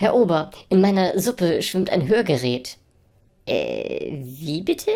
Herr Ober, in meiner Suppe schwimmt ein Hörgerät. Äh, wie bitte?